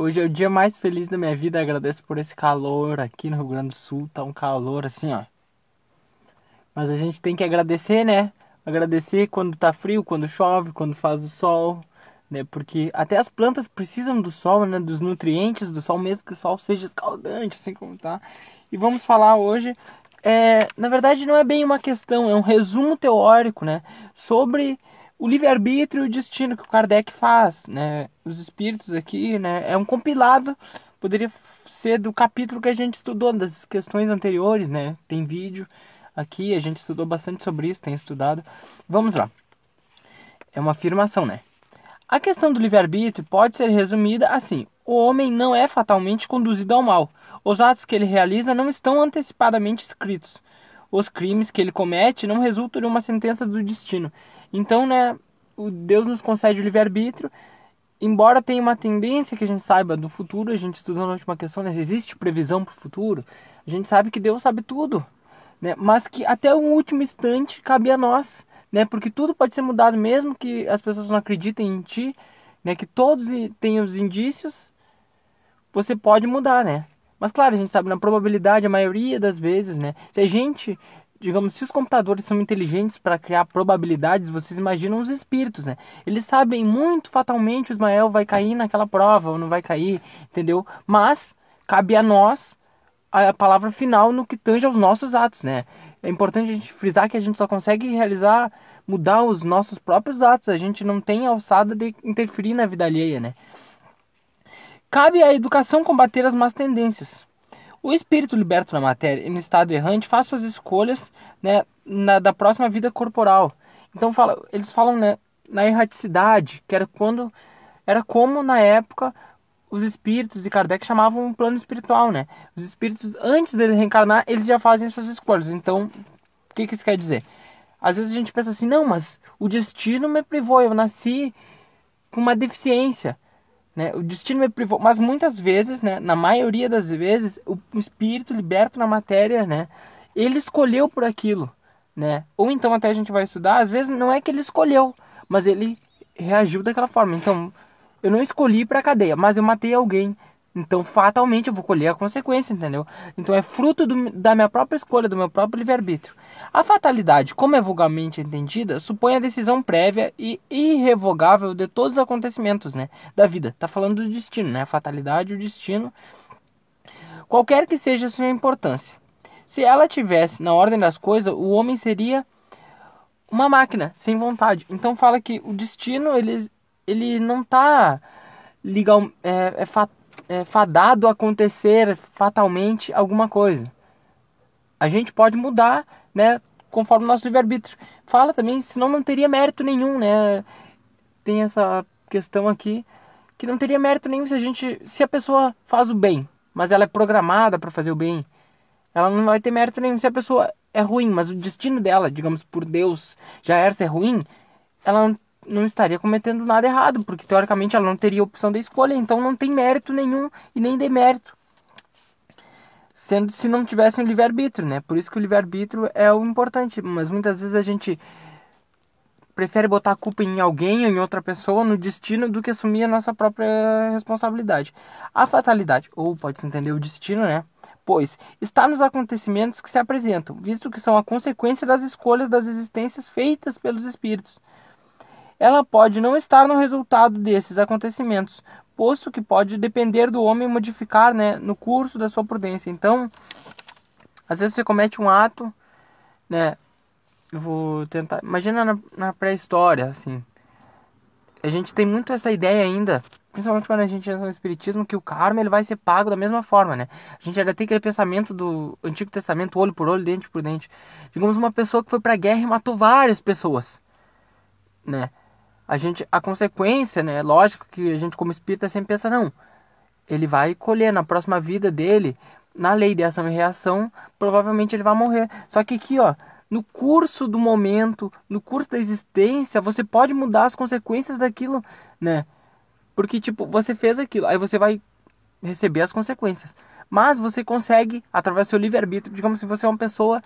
Hoje é o dia mais feliz da minha vida. Agradeço por esse calor aqui no Rio Grande do Sul. Tá um calor assim, ó. Mas a gente tem que agradecer, né? Agradecer quando tá frio, quando chove, quando faz o sol, né? Porque até as plantas precisam do sol, né? Dos nutrientes do sol, mesmo que o sol seja escaldante, assim como tá. E vamos falar hoje. É, na verdade, não é bem uma questão, é um resumo teórico, né? Sobre o livre-arbítrio e o destino que o Kardec faz, né? Os espíritos aqui, né? É um compilado, poderia ser do capítulo que a gente estudou, das questões anteriores, né? Tem vídeo aqui, a gente estudou bastante sobre isso, tem estudado. Vamos lá. É uma afirmação, né? A questão do livre-arbítrio pode ser resumida assim: o homem não é fatalmente conduzido ao mal. Os atos que ele realiza não estão antecipadamente escritos. Os crimes que ele comete não resultam de uma sentença do destino. Então, né, o Deus nos concede o livre-arbítrio, embora tenha uma tendência que a gente saiba do futuro, a gente estudou na última questão, né, existe previsão para o futuro, a gente sabe que Deus sabe tudo, né, mas que até o último instante cabe a nós, né, porque tudo pode ser mudado mesmo que as pessoas não acreditem em ti, né, que todos tenham os indícios, você pode mudar, né. Mas claro, a gente sabe na probabilidade, a maioria das vezes, né, se a gente digamos, se os computadores são inteligentes para criar probabilidades, vocês imaginam os espíritos, né? Eles sabem muito fatalmente o Ismael vai cair naquela prova ou não vai cair, entendeu? Mas cabe a nós a palavra final no que tange aos nossos atos, né? É importante a gente frisar que a gente só consegue realizar, mudar os nossos próprios atos, a gente não tem alçada de interferir na vida alheia, né? Cabe à educação combater as más tendências. O espírito liberto da matéria, em estado errante, faz suas escolhas né, na, da próxima vida corporal. Então fala, eles falam né, na erraticidade, que era quando era como na época os espíritos de Kardec chamavam um plano espiritual, né? Os espíritos antes de reencarnar, eles já fazem suas escolhas. Então, o que, que isso quer dizer? Às vezes a gente pensa assim, não, mas o destino me privou, eu nasci com uma deficiência. Né? O destino me privou, mas muitas vezes, né, na maioria das vezes, o espírito liberto na matéria, né, ele escolheu por aquilo, né? Ou então até a gente vai estudar, às vezes não é que ele escolheu, mas ele reagiu daquela forma. Então, eu não escolhi para cadeia, mas eu matei alguém. Então, fatalmente, eu vou colher a consequência, entendeu? Então, é fruto do, da minha própria escolha, do meu próprio livre-arbítrio. A fatalidade, como é vulgarmente entendida, supõe a decisão prévia e irrevogável de todos os acontecimentos né, da vida. Está falando do destino, né? A fatalidade, o destino, qualquer que seja a sua importância. Se ela tivesse na ordem das coisas, o homem seria uma máquina, sem vontade. Então fala que o destino, ele, ele não está legal, é, é, é fadado a acontecer fatalmente alguma coisa. A gente pode mudar né, conforme o nosso livre-arbítrio. Fala também, senão não teria mérito nenhum, né? Tem essa questão aqui que não teria mérito nenhum se a gente, se a pessoa faz o bem, mas ela é programada para fazer o bem, ela não vai ter mérito nenhum. Se a pessoa é ruim, mas o destino dela, digamos por Deus, já era ser ruim, ela não, não estaria cometendo nada errado, porque teoricamente ela não teria opção de escolha, então não tem mérito nenhum e nem demérito sendo se não tivessem o livre-arbítrio, né? Por isso que o livre-arbítrio é o importante, mas muitas vezes a gente prefere botar a culpa em alguém ou em outra pessoa, no destino, do que assumir a nossa própria responsabilidade. A fatalidade, ou pode-se entender o destino, né? Pois está nos acontecimentos que se apresentam, visto que são a consequência das escolhas das existências feitas pelos espíritos. Ela pode não estar no resultado desses acontecimentos, posto que pode depender do homem modificar né, no curso da sua prudência. Então, às vezes você comete um ato, né? Eu vou tentar. Imagina na, na pré-história, assim. A gente tem muito essa ideia ainda, principalmente quando a gente entra no Espiritismo, que o karma ele vai ser pago da mesma forma, né? A gente ainda tem aquele pensamento do Antigo Testamento, olho por olho, dente por dente. Digamos, uma pessoa que foi pra guerra e matou várias pessoas, né? A gente a consequência, né? Lógico que a gente como espírita sempre pensa não. Ele vai colher na próxima vida dele, na lei de ação e reação, provavelmente ele vai morrer. Só que aqui, ó, no curso do momento, no curso da existência, você pode mudar as consequências daquilo, né? Porque tipo, você fez aquilo, aí você vai receber as consequências. Mas você consegue através do seu livre-arbítrio, digamos se você é uma pessoa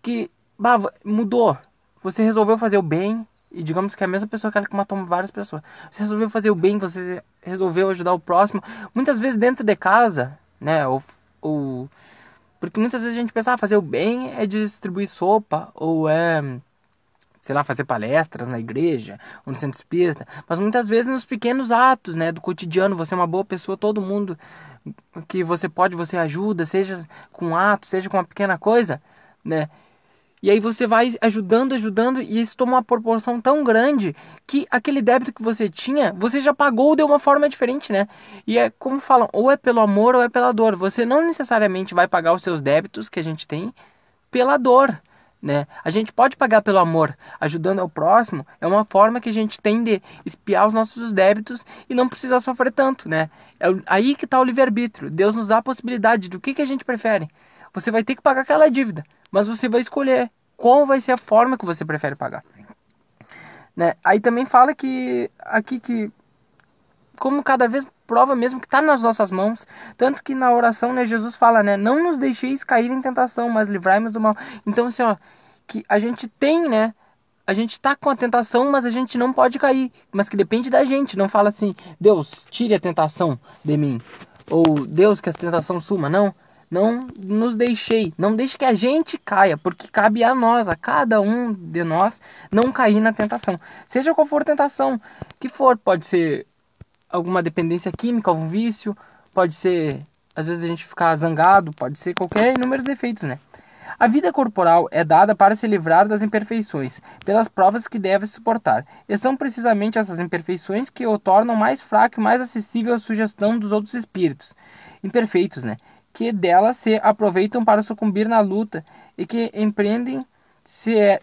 que bah, mudou, você resolveu fazer o bem, e digamos que é a mesma pessoa que matou várias pessoas. Você resolveu fazer o bem, você resolveu ajudar o próximo. Muitas vezes dentro de casa, né? Ou, ou porque muitas vezes a gente pensa, ah, fazer o bem é distribuir sopa, ou é, sei lá, fazer palestras na igreja, ou no centro espírita. Mas muitas vezes nos pequenos atos, né, do cotidiano, você é uma boa pessoa, todo mundo que você pode, você ajuda, seja com ato, seja com uma pequena coisa, né? E aí você vai ajudando, ajudando, e isso toma uma proporção tão grande que aquele débito que você tinha, você já pagou de uma forma diferente, né? E é como falam, ou é pelo amor ou é pela dor. Você não necessariamente vai pagar os seus débitos que a gente tem pela dor. Né? A gente pode pagar pelo amor, ajudando ao próximo, é uma forma que a gente tem de espiar os nossos débitos e não precisar sofrer tanto, né? É aí que está o livre-arbítrio. Deus nos dá a possibilidade do que, que a gente prefere. Você vai ter que pagar aquela dívida, mas você vai escolher qual vai ser a forma que você prefere pagar. Né? Aí também fala que aqui que como cada vez prova mesmo que está nas nossas mãos, tanto que na oração, né, Jesus fala, né, não nos deixeis cair em tentação, mas livrai-nos do mal. Então, assim, ó, que a gente tem, né, a gente tá com a tentação, mas a gente não pode cair, mas que depende da gente, não fala assim, Deus, tire a tentação de mim, ou Deus que a tentação suma, não não nos deixei, não deixe que a gente caia, porque cabe a nós, a cada um de nós, não cair na tentação. Seja qual for a tentação que for, pode ser alguma dependência química, algum vício, pode ser, às vezes a gente ficar zangado, pode ser qualquer inúmeros defeitos, né? A vida corporal é dada para se livrar das imperfeições, pelas provas que deve suportar. E são precisamente essas imperfeições que o tornam mais fraco e mais acessível à sugestão dos outros espíritos imperfeitos, né? Que dela se aproveitam para sucumbir na luta e que empreendem se, é,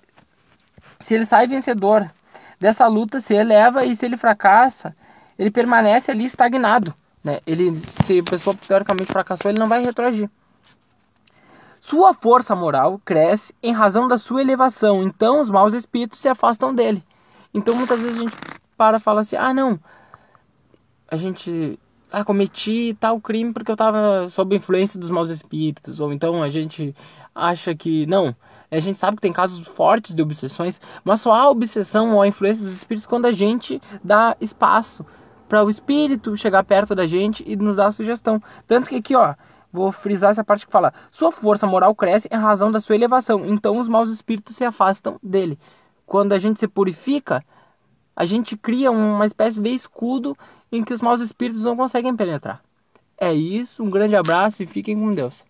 se ele sai vencedor dessa luta, se eleva e se ele fracassa, ele permanece ali estagnado. Né? Ele, se a pessoa teoricamente fracassou, ele não vai retroagir. Sua força moral cresce em razão da sua elevação, então os maus espíritos se afastam dele. Então muitas vezes a gente para e fala assim: ah, não, a gente ah, cometi tal crime porque eu estava sob influência dos maus espíritos, ou então a gente acha que não. A gente sabe que tem casos fortes de obsessões, mas só há obsessão ou a influência dos espíritos quando a gente dá espaço para o espírito chegar perto da gente e nos dar a sugestão. Tanto que aqui, ó, vou frisar essa parte que fala: sua força moral cresce em razão da sua elevação, então os maus espíritos se afastam dele. Quando a gente se purifica, a gente cria uma espécie de escudo em que os maus espíritos não conseguem penetrar. É isso, um grande abraço e fiquem com Deus.